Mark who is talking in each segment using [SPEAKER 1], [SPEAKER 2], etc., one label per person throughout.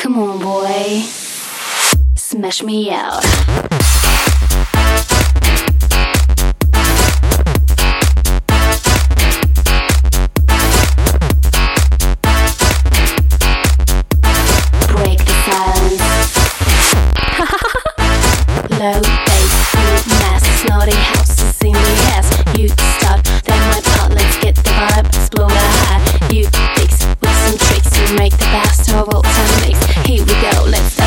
[SPEAKER 1] Come on, boy. Smash me out. Break the silence. Low bass, mass, snotty houses in the ass. You start, then my part, let's get the vibe, explode a high. You fix with some tricks, you make the best of all time let's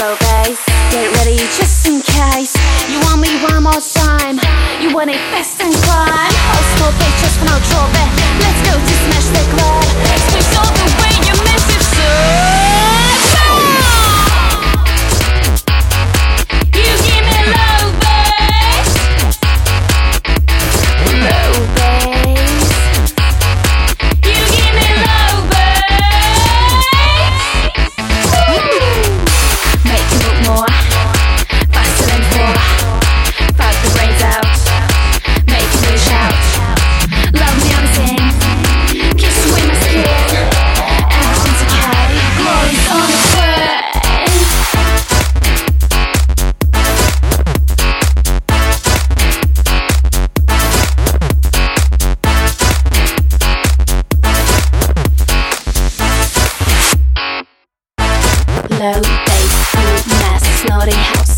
[SPEAKER 1] Hey, low bass, get ready just in case. You want me one more time? You want it fast and climb? Stop it just for no Low bass, good mess, snotty house.